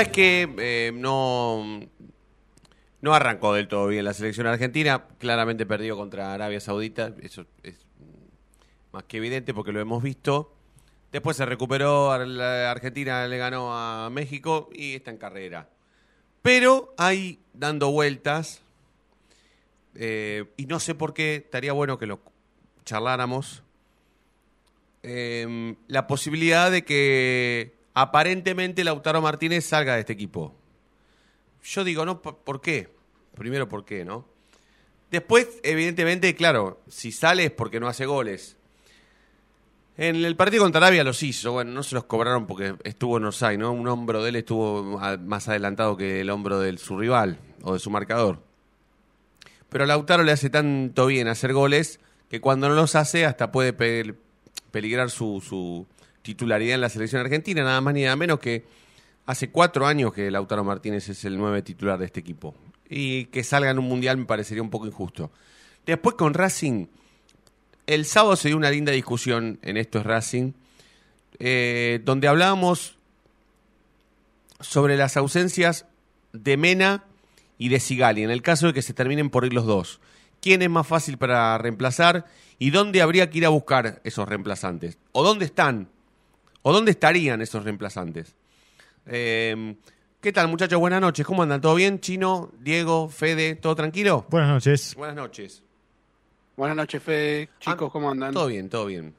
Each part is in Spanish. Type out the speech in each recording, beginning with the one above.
Es que eh, no, no arrancó del todo bien la selección argentina. Claramente perdió contra Arabia Saudita. Eso es más que evidente porque lo hemos visto. Después se recuperó, la Argentina le ganó a México y está en carrera. Pero hay dando vueltas eh, y no sé por qué, estaría bueno que lo charláramos, eh, la posibilidad de que aparentemente Lautaro Martínez salga de este equipo. Yo digo, no, ¿por qué? Primero, ¿por qué, no? Después, evidentemente, claro, si sale es porque no hace goles. En el partido contra Arabia los hizo, bueno, no se los cobraron porque estuvo en offside, ¿no? Un hombro de él estuvo más adelantado que el hombro de su rival o de su marcador. Pero a Lautaro le hace tanto bien hacer goles que cuando no los hace hasta puede pe- peligrar su titularidad en la selección argentina, nada más ni nada menos que hace cuatro años que Lautaro Martínez es el nueve titular de este equipo. Y que salga en un mundial me parecería un poco injusto. Después con Racing, el sábado se dio una linda discusión en Esto es Racing, eh, donde hablábamos sobre las ausencias de Mena y de Sigali, en el caso de que se terminen por ir los dos. ¿Quién es más fácil para reemplazar y dónde habría que ir a buscar esos reemplazantes? ¿O dónde están? ¿O dónde estarían esos reemplazantes? Eh, ¿Qué tal, muchachos? Buenas noches. ¿Cómo andan? ¿Todo bien? Chino, Diego, Fede, ¿todo tranquilo? Buenas noches. Buenas noches. Buenas noches, Fede. Chicos, Ah, ¿cómo andan? Todo bien, todo bien.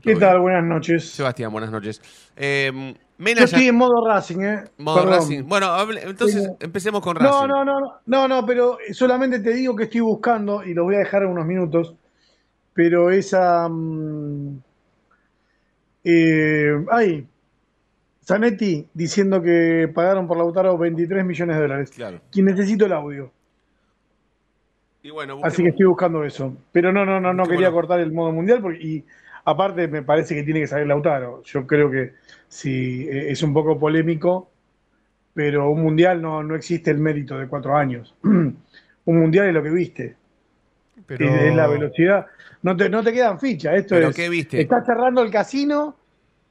¿Qué Todo tal? bien. Buenas noches. Sebastián, buenas noches. Eh, Mena Yo ya- estoy en modo Racing, ¿eh? modo Perdón. Racing. Bueno, hable- entonces Sí. empecemos con Racing. No, no, no, no, no, no, pero solamente te digo que estoy buscando, y lo voy a dejar en unos minutos, pero esa... mm, eh, ay, Zanetti diciendo que pagaron por Lautaro 23 millones de dólares. Claro. Y necesito el audio. Y bueno, Así que estoy buscando eso. Pero no, no, no, no quería cortar el modo mundial porque, y aparte me parece que tiene que salir Lautaro. Yo creo que sí, eh, es un poco polémico, pero un mundial no, no existe el mérito de cuatro años. un mundial es lo que viste. Pero Es, es la velocidad. No te, no te quedan fichas. Esto ¿Pero es. qué viste? Estás cerrando el casino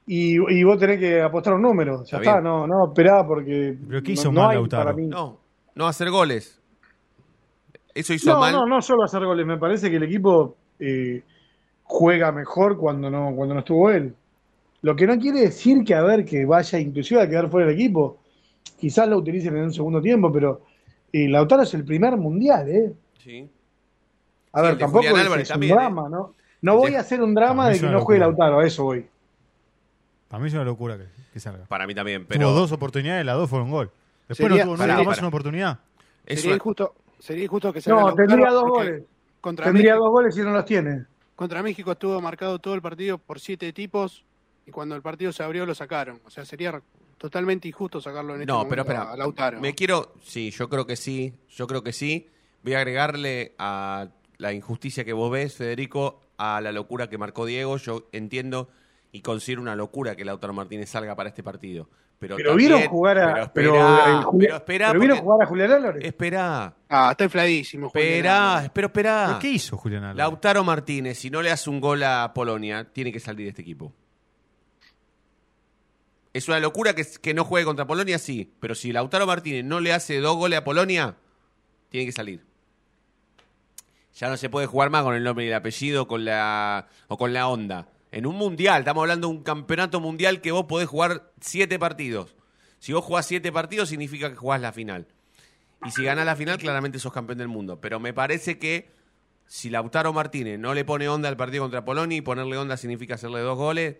y, y vos tenés que apostar un número. Ya Está no, no, esperá porque. ¿Pero qué no- hizo no mal Lautaro? No, no hacer goles. Eso hizo No, mal. no, no solo hacer goles. Me parece que el equipo eh, juega mejor cuando no, cuando no estuvo él. Lo que no quiere decir que a ver que vaya inclusive a quedar fuera del equipo. Quizás lo utilicen en un segundo tiempo, pero eh, Lautaro es el primer mundial, ¿eh? Sí. A ver, tampoco Julián es, Álvarez es un también, ¿eh? drama, ¿no? No voy a hacer un drama de que no juegue. Lautaro, a eso voy. Para mí es una locura que, que salga. Para mí también, Tuvo pero dos oportunidades, las dos fueron gol. Después Sería- no tuvo nunca más una oportunidad. Sería una- injusto, sería injusto que salga No, Lautaro tendría dos goles. Contra Tendría México, dos goles y no los tiene. contra México estuvo marcado todo el partido por siete tipos y cuando el partido se abrió lo sacaron. O sea, sería totalmente injusto sacarlo en este No, pero espera. a Lautaro. Me quiero. Sí, yo creo que sí. Yo creo que sí. Voy a agregarle a la injusticia que vos ves, Federico, a la locura que marcó Diego. Yo entiendo y considero una locura que Lautaro Martínez salga para este partido. Pero, Pero también- vieron jugar a. Pero Juli- pero espera, pero vieron porque- jugar a Julián Álvarez. espera, Ah, está infladísimo. Julián espera. ¿Pero ¿Qué hizo Julián Álvarez? Lautaro Martínez, si no le hace un gol a Polonia, tiene que salir de este equipo. Es una locura que, que no juegue contra Polonia, sí. Pero si Lautaro Martínez no le hace dos goles a Polonia, tiene que salir. Ya no se puede jugar más con el nombre y el apellido con la, o con la onda. En un mundial, estamos hablando de un campeonato mundial que vos podés jugar siete partidos. Si vos jugás siete partidos, significa que jugás la final. Y si ganás la final, claramente sos campeón del mundo. Pero me parece que si Lautaro Martínez no le pone onda al partido contra Polonia y ponerle onda significa hacerle dos goles,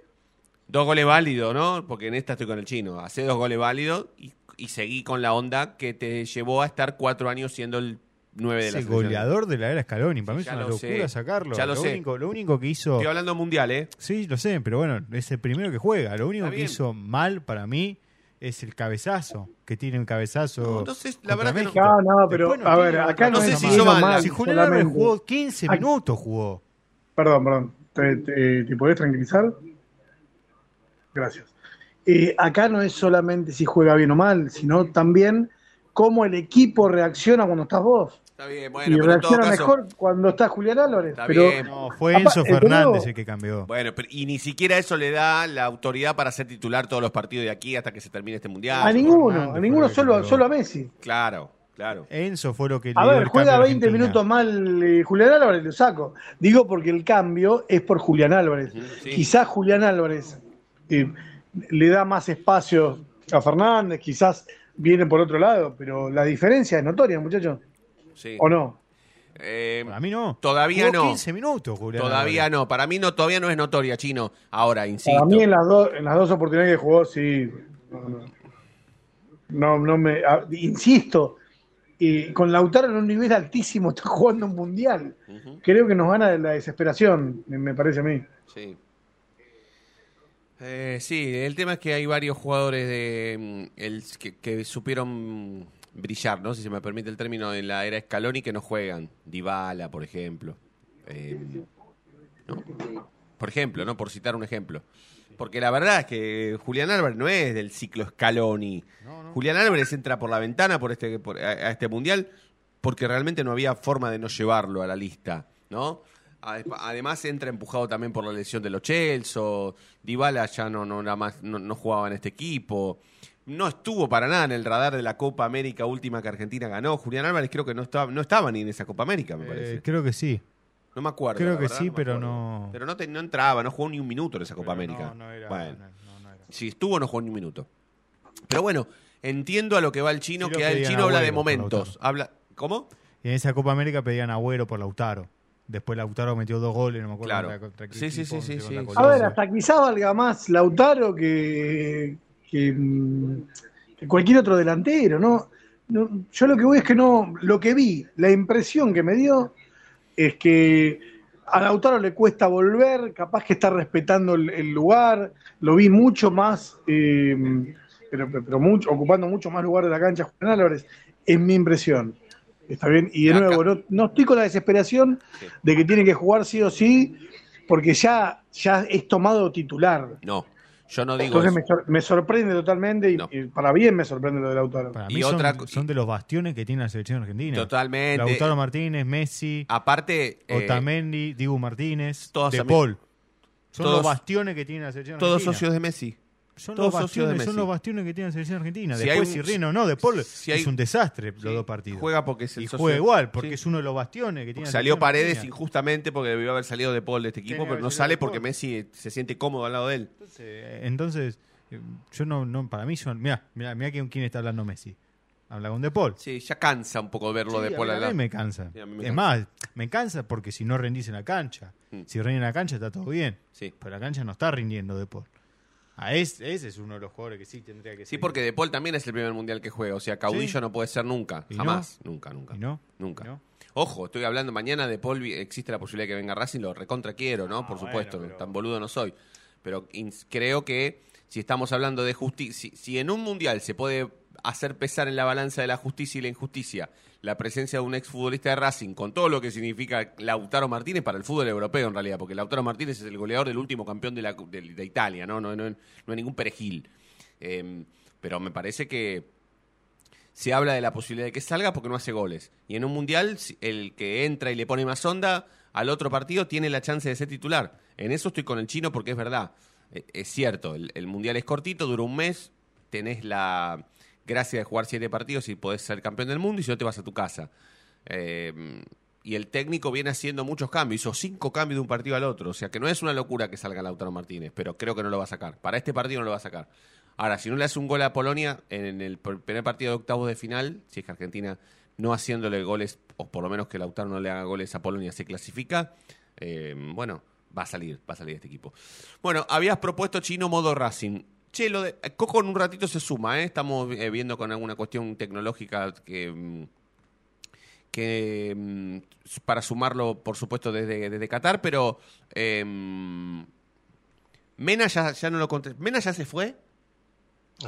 dos goles válidos, ¿no? Porque en esta estoy con el chino. Hace dos goles válidos y, y seguí con la onda que te llevó a estar cuatro años siendo el nueve de la Ese selección. goleador de la era Scaloni. Para mí es una lo locura sé. sacarlo. Ya lo sé. Único, lo único que hizo. Estoy hablando mundial, ¿eh? Sí, lo sé, pero bueno, es el primero que juega. Lo único Está que bien. hizo mal para mí es el cabezazo. Que tiene un cabezazo. No, entonces, la verdad que no-. No, no, pero a ver, acá no, No sé es si hizo mal. mal Si Julián Álvarez jugó 15 Ay. minutos, jugó. Perdón, perdón. ¿Te, te- te podés tranquilizar? Gracias. Eh, acá no es solamente si juega bien o mal, sino también cómo el equipo reacciona cuando estás vos. Está bien, y bueno, pero en todo reacciona caso. mejor cuando está Julián Álvarez. Está pero bien. No, fue Enzo pero- Fernández el que cambió. Bueno, pero, y ni siquiera eso le da la autoridad para ser titular todos los partidos de aquí hasta que se termine este mundial. a ninguno, Fernández a ninguno, solo, solo a Messi. Claro, claro. Enzo fue lo que A ver, juega cambio de 20 Argentina. minutos mal eh, Julián Álvarez, lo saco. Digo porque el cambio es por Julián Álvarez. Sí. Quizás Julián Álvarez eh, le da más espacio a Fernández, quizás viene por otro lado, pero la diferencia es notoria, muchachos. Sí. ¿O no? Eh, Para mí no. Todavía Jugó no. 15 minutos, Julián. Todavía Álvarez. no. Para mí no, todavía no es notoria, Chino. Ahora, insisto. Para mí en las, dos en las dos oportunidades que jugó, sí. No, no. Me. insisto, y con Lautaro en un nivel altísimo está jugando un mundial. Creo que nos gana la desesperación, me- me parece a mí. Sí. Eh, sí, el tema es que hay varios jugadores de mm, el, que, que supieron brillar, ¿no? Si se me permite el término, en la era Scaloni que no juegan. Dybala, por ejemplo. Eh, ¿no? Por ejemplo, ¿no? Por citar un ejemplo. Porque la verdad es que Julián Álvarez no es del ciclo Scaloni. Julián Álvarez entra por la ventana por este, por- a, a este mundial porque realmente no había forma de no llevarlo a la lista, ¿no? Ade- Además entra empujado también por la lesión de los Chelsea, Dybala ya no, no, nada más, no, no jugaba en este equipo, no estuvo para nada en el radar de la Copa América última que Argentina ganó. Julián Álvarez creo que no estaba, no estaba ni en esa Copa América, me Eh, parece. creo que sí. No me acuerdo. creo que verdad, sí, pero no- Pero no, te- no entraba, no jugó ni un minuto en esa Copa Pero América. No, no era. Bueno. no, no era. Si estuvo, no jugó ni un minuto. Pero bueno, entiendo a lo que va el chino, Sí que el chino habla de momentos. Habla, ¿Cómo? Y en esa Copa América pedían Agüero por Lautaro. Después Lautaro metió dos goles, no me acuerdo Claro. contra, contra Sí, sí, equipo, sí, sí, sí. A ver, hasta quizá valga más Lautaro que, que, que cualquier otro delantero, ¿no? No, Yo lo que voy es que no, lo que vi, la impresión que me dio es que a Lautaro le cuesta volver, capaz que está respetando el, el lugar, lo vi mucho más, eh, pero, pero- mucho, ocupando mucho más lugar de la cancha Julián Álvarez, es mi impresión. Está bien, y de Acá- nuevo, no, no estoy con la desesperación Sí. de que tiene que jugar sí o sí, porque ya, ya es tomado titular. No, yo no digo Entonces eso. me, sor- me sorprende totalmente y, No. y para bien me sorprende lo de Lautaro. Para Y son, otra son de los bastiones que tiene la selección argentina. Totalmente. Lautaro Martínez, Messi, Aparte, eh, Otamendi, Dibu Martínez, todos De Paul. Son todos- los bastiones que tiene la selección todos argentina. socios de Messi. Son todos los, de bastiones, son Messi. los bastiones que tiene la selección argentina. Si Después, hay si un- Rino no, De Paul si hay- es un desastre los dos partidos. Juega porque es el y socio- juega igual, porque Sí. es uno de los bastiones que tiene Salió Paredes argentina. injustamente porque debió haber salido de Paul de este equipo, Tenía pero no sale porque. Messi se siente cómodo al lado de él. Entonces, eh, yo no, no, para mí son, mira, mira, mira quién, está hablando Messi. Habla con De Paul. Sí, ya cansa un poco verlo Sí, de Paul a mí me cansa. Sí, a mí me es cansa. más, me cansa porque si no rendís en la cancha, Mm. si rinde en la cancha está todo bien, Sí. pero la cancha no está rindiendo De Paul. A ese, ese es uno de los jugadores que sí tendría que Sí, ser. porque De Paul también es el primer mundial que juega. O sea, caudillo Sí. no puede ser nunca. ¿Y Jamás. Nunca, nunca. ¿Y no? Nunca. ¿Y no? Ojo, estoy hablando mañana de Paul. Existe la posibilidad de que venga Racing. Lo recontra quiero, ¿no? Por bueno, supuesto. pero- Tan boludo no soy. Pero creo que si estamos hablando de justicia. Si, si en un mundial se puede hacer pesar en la balanza de la justicia y la injusticia la presencia de un exfutbolista de Racing con todo lo que significa Lautaro Martínez para el fútbol europeo en realidad, porque Lautaro Martínez es el goleador del último campeón de, la, de, Italia, ¿no? No, no, no hay ningún perejil. Eh, pero me parece que se habla de la posibilidad de que salga porque no hace goles. Y en un mundial, el que entra y le pone más onda al otro partido tiene la chance de ser titular. En eso estoy con el chino porque es verdad. Eh, Es cierto, el, el mundial es cortito, dura un mes, tenés la gracia de jugar siete partidos y podés ser campeón del mundo y si no te vas a tu casa. Eh, y el técnico viene haciendo muchos cambios, hizo cinco cambios de un partido al otro. O sea que no es una locura que salga Lautaro Martínez, pero creo que no lo va a sacar. Para este partido no lo va a sacar. Ahora, si no le hace un gol a Polonia en el pr- primer partido de octavos de final, si es que Argentina no haciéndole goles, o por lo menos que Lautaro no le haga goles a Polonia, se clasifica, eh, bueno, va a salir, va a salir este equipo. Bueno, habías propuesto Chino modo Racing. Che, lo de, Coco en un ratito se suma, ¿eh? estamos eh, viendo con alguna cuestión tecnológica que... mm, que mm, para sumarlo, por supuesto, desde, desde Qatar, pero em, Mena ya, ya no lo conté. ¿Mena ya se fue?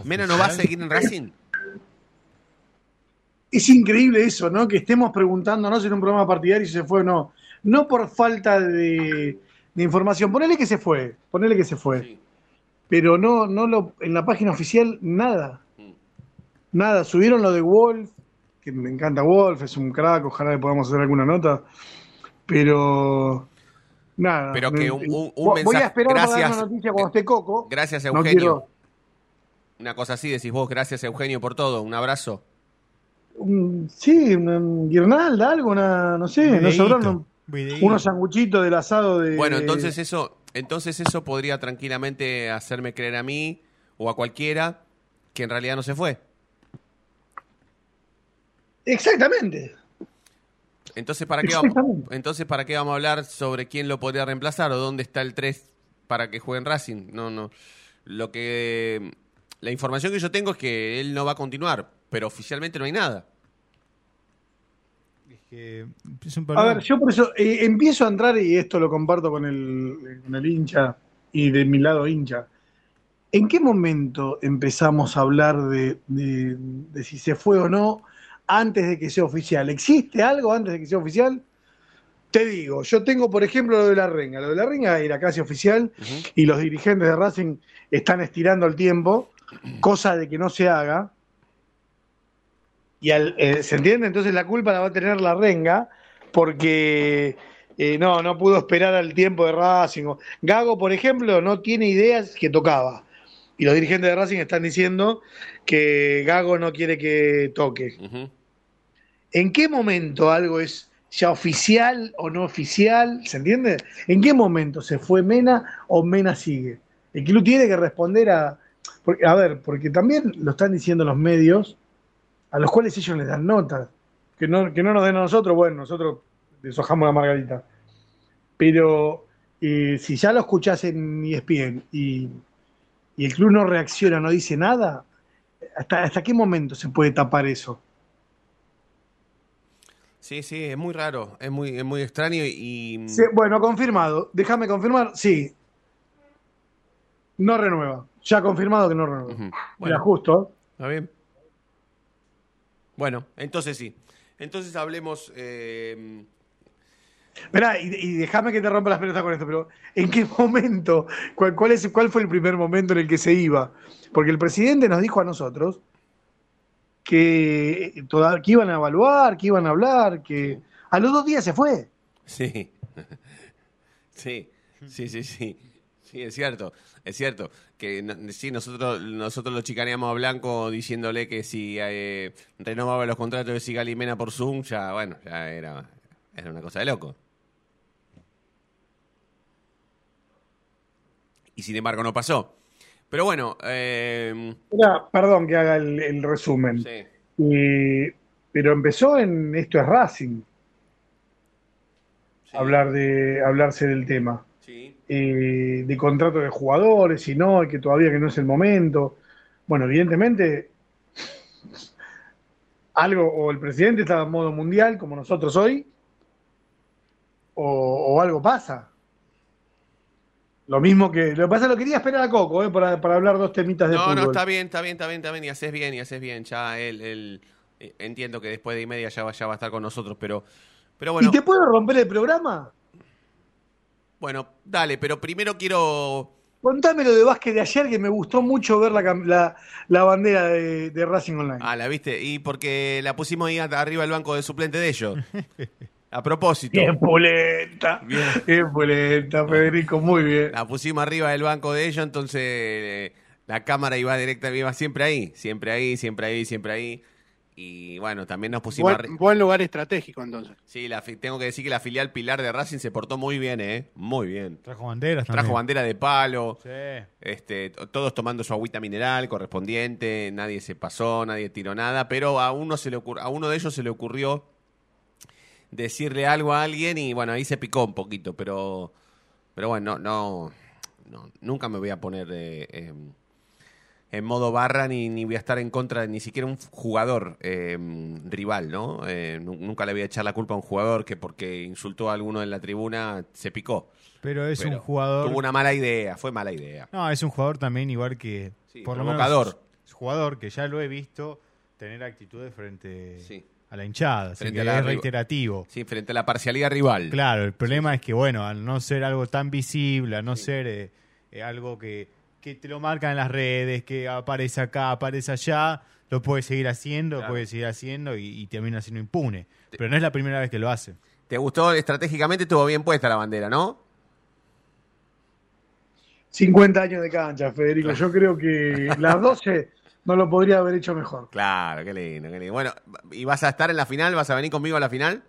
¿Mena no va a seguir en Racing? Es increíble eso, ¿no? Que estemos preguntándonos en un programa partidario si se fue o no. No por falta de, de información. Ponele que se fue, ponele que se fue. Sí. Pero no, no lo, en la página oficial, nada. Nada. Subieron lo de Wolf, que me encanta Wolf, es un crack, ojalá le podamos hacer alguna nota. Pero. Nada. Pero que un- un- un Voy mensaje- a esperar para dar gracias. una noticia cuando esté Coco. Gracias, No Eugenio. quiero- Una cosa así decís vos, gracias, Eugenio, por todo. Un abrazo. sí, una guirnalda, algo, una, no sé, no Videíto, sobraron unos sanguchitos del asado de. Bueno, entonces eso, entonces eso podría tranquilamente hacerme creer a mí o a cualquiera que en realidad no se fue. Exactamente. Entonces, ¿para qué vamos, entonces, ¿para qué vamos a hablar sobre quién lo podría reemplazar o dónde está el 3 para que juegue en Racing? No, no. Lo que la información que yo tengo es que él no va a continuar, pero oficialmente no hay nada. Es que es un A ver, yo por eso eh, empiezo a entrar, y esto lo comparto con el, con el hincha y de mi lado hincha. ¿En qué momento empezamos a hablar de, de- de si se fue o no antes de que sea oficial? ¿Existe algo antes de que sea oficial? Te digo, yo tengo, por ejemplo, lo de la renga. Lo de la renga era casi oficial y los dirigentes de Racing están estirando el tiempo, cosa de que no se haga. Y al- eh, ¿Se entiende? Entonces la culpa la va a tener la renga porque eh, no, no pudo esperar al tiempo de Racing. Gago, por ejemplo, no tiene ideas que tocaba. Y los dirigentes de Racing están diciendo que Gago no quiere que toque. ¿En qué momento algo es ya oficial o no oficial? ¿Se entiende? ¿En qué momento se fue Mena o Mena sigue? El club tiene que responder a... porque- a ver, porque también lo están diciendo los medios, a los cuales ellos les dan notas. Que no, que no nos den a nosotros, bueno, nosotros deshojamos la margarita. Pero eh, si ya lo escuchás en ESPN y, y el club no reacciona, no dice nada, ¿hasta, ¿hasta qué momento se puede tapar eso? Sí, sí, es muy raro, es muy, es muy extraño y... Sí, bueno, confirmado. Déjame confirmar. Sí. No renueva. Ya confirmado que no renueva. Bueno, justo. ¿está bien? Bueno, entonces sí. Entonces hablemos... eh, y, y déjame que te rompa las pelotas con esto, pero ¿en qué momento? ¿Cuál, cuál, es, ¿Cuál fue el primer momento en el que se iba? Porque el presidente nos dijo a nosotros que, toda- que iban a evaluar, que iban a hablar, que a los dos días se fue. Sí. sí, sí, sí, sí. Sí, es cierto, es cierto. Que no- sí, nosotros, nosotros lo chicaneamos a Blanco diciéndole que si eh, renovaba los contratos de Sigali y Mena por Zoom, ya, bueno, ya era, era una cosa de loco. Y sin embargo no pasó. Pero bueno, eh, Era- perdón que haga el, el resumen. sí, Eh, pero empezó en esto es Racing, sí, hablar de, hablarse del tema. sí. Eh, de contrato de jugadores y no, y que todavía que no es el momento. Bueno, evidentemente, algo, o el presidente estaba en modo mundial, como nosotros hoy, o, o algo pasa. Lo mismo que. Lo que pasa es que lo quería esperar a Coco, eh, para, para hablar dos temitas de No, fútbol. no, está bien, está bien, está bien, está bien, y haces bien, y haces bien. Ya él, él- eh, entiendo que después de y media ya va, ya va a estar con nosotros, pero, pero bueno, ¿Y te puedo romper el programa? Bueno, dale, pero primero quiero, Contame lo de básquet de ayer, que me gustó mucho ver la, la, la bandera de, de Racing Online. ah, la viste, y porque la pusimos ahí arriba del banco de suplente de ellos. A propósito, Bien pulenta. Bien. Bien pulenta, Federico, muy bien. la pusimos arriba del banco de ellos, entonces eh, la cámara iba directa, iba siempre ahí, siempre ahí, siempre ahí, siempre ahí. Y bueno, también nos pusimos Buen, buen lugar estratégico entonces. Sí, la fi- tengo que decir que la filial Pilar de Racing se portó muy bien, ¿eh? Muy bien. Trajo banderas también. Trajo bandera de palo. Sí. Este, todos tomando su agüita mineral correspondiente, nadie se pasó, nadie tiró nada, pero a uno se le ocur- a uno de ellos se le ocurrió decirle algo a alguien y bueno, ahí se picó un poquito, pero pero bueno, no, no nunca me voy a poner eh, em, en modo barra ni, ni voy a estar en contra de ni siquiera un jugador em, rival, ¿no? Eh, nu- nunca le voy a echar la culpa a un jugador que porque insultó a alguno en la tribuna se picó. Pero es Pero un jugador. Tuvo una mala idea, fue mala idea. No, es un jugador también igual que. Sí, por lo provocador. menos. Es jugador que ya lo he visto tener actitudes frente Sí. a la hinchada. Frente a la es reiterativo. Sí, frente a la parcialidad rival. Claro, el problema es que, bueno, al no ser algo tan visible, al no ser eh, eh, algo que, que te lo marcan en las redes, que aparece acá, aparece allá, lo puede seguir haciendo, Claro. puede seguir haciendo y, y termina siendo impune. Pero no es la primera vez que lo hace. ¿Te gustó estratégicamente? Estuvo bien puesta la bandera, ¿no? 50 años de cancha, Federico. Yo creo que las 12 no lo podría haber hecho mejor. Claro, qué lindo, qué lindo. Bueno, ¿y vas a estar en la final? ¿Vas a venir conmigo a la final?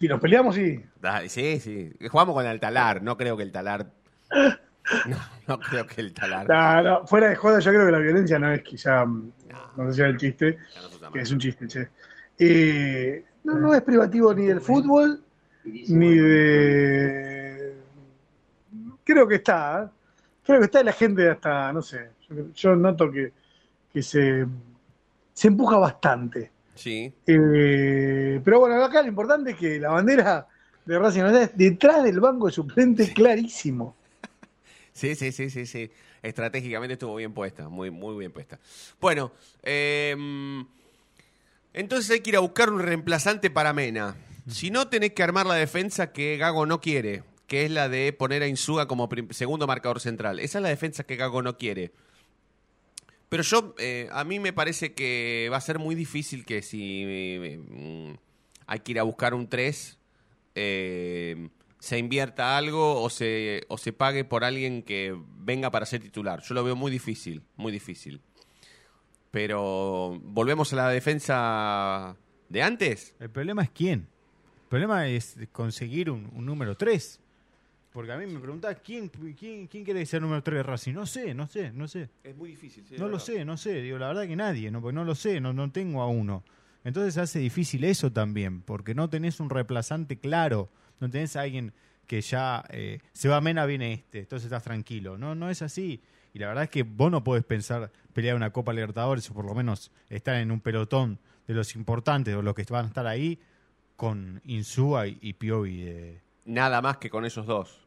Si nos peleamos, sí. Sí, sí. Jugamos con el talar. No creo que el talar. No, no creo que el talar. No, no, fuera de joda, yo creo que la violencia no es quizá, mm, no sé si era el chiste, no que es un chiste, che. Eh, no, no es privativo ni del fútbol, ni de... Creo que está, ¿eh? creo que está la gente hasta, no sé, yo, yo noto que, que se, se empuja bastante. Sí. Eh, pero bueno, acá lo importante es que la bandera de Racing es detrás del banco de suplente, clarísimo. Sí, sí, sí, sí, sí. Estratégicamente estuvo bien puesta, muy, muy bien puesta. Bueno, eh, entonces hay que ir a buscar un reemplazante para Mena. Si no, tenés que armar la defensa que Gago no quiere, que es la de poner a Insúa como segundo marcador central. Esa es la defensa que Gago no quiere. Pero yo, eh, a mí me parece que va a ser muy difícil que si eh, hay que ir a buscar un 3, eh, se invierta algo o se, o se pague por alguien que venga para ser titular. Yo lo veo muy difícil, muy difícil. Pero volvemos a la defensa de antes. El problema es quién. El problema es conseguir un, un número 3. Porque a mí me preguntás, ¿quién, quién, quién quiere ser número 3 de Racing? No sé, no sé, no sé. Es muy difícil. No lo sé, no sé. Digo, la verdad que nadie, no, porque no lo sé, no, no tengo a uno. Entonces hace difícil eso también, porque no tenés un reemplazante claro. No tenés a alguien que ya eh, se va Mena, viene este, entonces estás tranquilo. No, no es así. Y la verdad es que vos no podés pensar pelear una Copa Libertadores o por lo menos estar en un pelotón de los importantes o los que van a estar ahí con Insúa y, y Piovi. de- Nada más que con esos dos.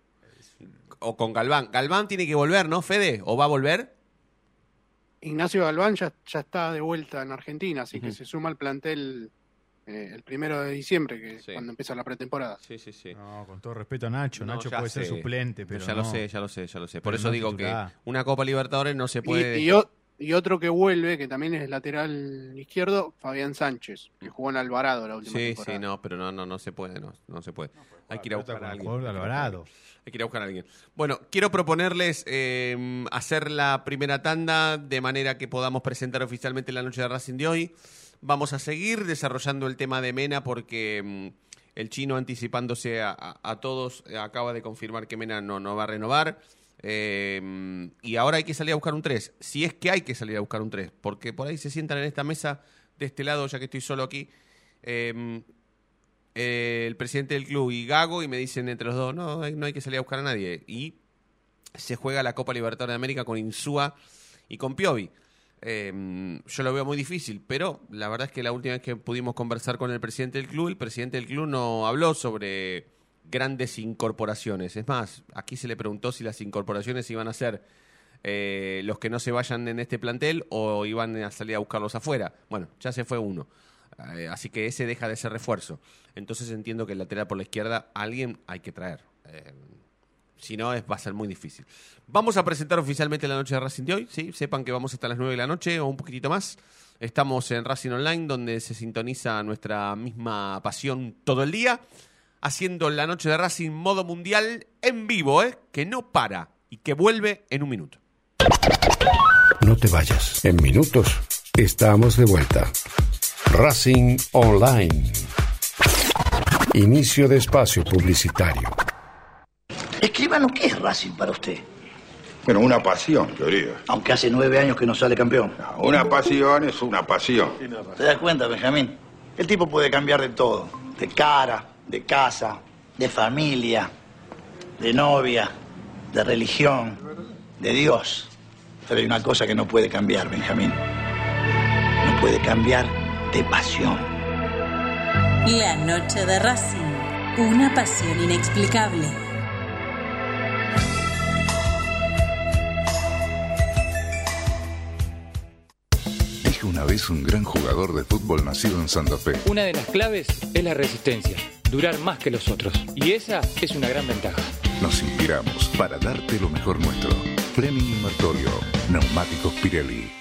O con Galván. Galván tiene que volver, ¿no, Fede? ¿O va a volver? Ignacio Galván ya, ya está de vuelta en Argentina, así que se suma al plantel eh, el primero de diciembre, que es Sí. cuando empieza la pretemporada. Sí, sí, sí. No, con todo respeto a Nacho. No, Nacho ya puede ser sé. suplente, pero ya no. lo sé, ya lo sé, ya lo sé. Por Pero eso no digo titular. que una Copa Libertadores no se Y, puede. y o- y otro que vuelve, que también es lateral izquierdo, Fabián Sánchez, que jugó en Alvarado la última Sí, temporada. sí, no, pero no, no, no se puede, no, no se puede. Hay que ir a Pelota buscar con a alguien. Alvarado. Hay que ir a buscar a alguien. Bueno, quiero proponerles eh, hacer la primera tanda de manera que podamos presentar oficialmente la noche de Racing de hoy. Vamos a seguir desarrollando el tema de Mena porque mm, el chino anticipándose a, todos eh, acaba de confirmar que Mena no, no va a renovar. Eh, y ahora hay que salir a buscar un 3. Si es que hay que salir a buscar un 3. Porque por ahí se sientan en esta mesa de este lado, ya que estoy solo aquí. eh, eh, el presidente del club y Gago y me dicen entre los dos, no, no hay que salir a buscar a nadie. Y se juega la Copa Libertadores de América con Insúa y con Piovi. Eh, yo lo veo muy difícil, pero la verdad es que la última vez que pudimos conversar con el presidente del club, el presidente del club no habló sobre grandes incorporaciones. Es más, aquí se le preguntó si las incorporaciones iban a ser eh, los que no se vayan en este plantel o iban a salir a buscarlos afuera. Bueno, ya se fue uno. Eh, así que ese deja de ser refuerzo. Entonces entiendo que el lateral por la izquierda alguien hay que traer. Si no, es, va a ser muy difícil. Vamos a presentar oficialmente la noche de Racing de hoy. ¿sí? Sepan que vamos hasta las 9 de la noche o un poquitito más. Estamos en Racing Online, donde se sintoniza nuestra misma pasión todo el día. Haciendo la noche de Racing modo mundial en vivo, ¿eh? que no para y que vuelve en un minuto. No te vayas. En minutos estamos de vuelta. Racing Online. Inicio de espacio publicitario. Escríbanos, ¿qué es Racing para usted? Bueno, una pasión, diría. Aunque hace nueve años que no sale campeón. Una pasión es una pasión. ¿Te das cuenta, Benjamín? El tipo puede cambiar de todo. De cara, de casa, de familia, de novia, de religión, de Dios. Pero hay una cosa que no puede cambiar, Benjamín. No puede cambiar de pasión. La noche de Racing. Una pasión inexplicable. Vez un gran jugador de fútbol nacido en Santa Fe. Una de las claves es la resistencia, durar más que los otros. Y esa es una gran ventaja. Nos inspiramos para darte lo mejor nuestro. Fleming y Martorio, Neumáticos Pirelli.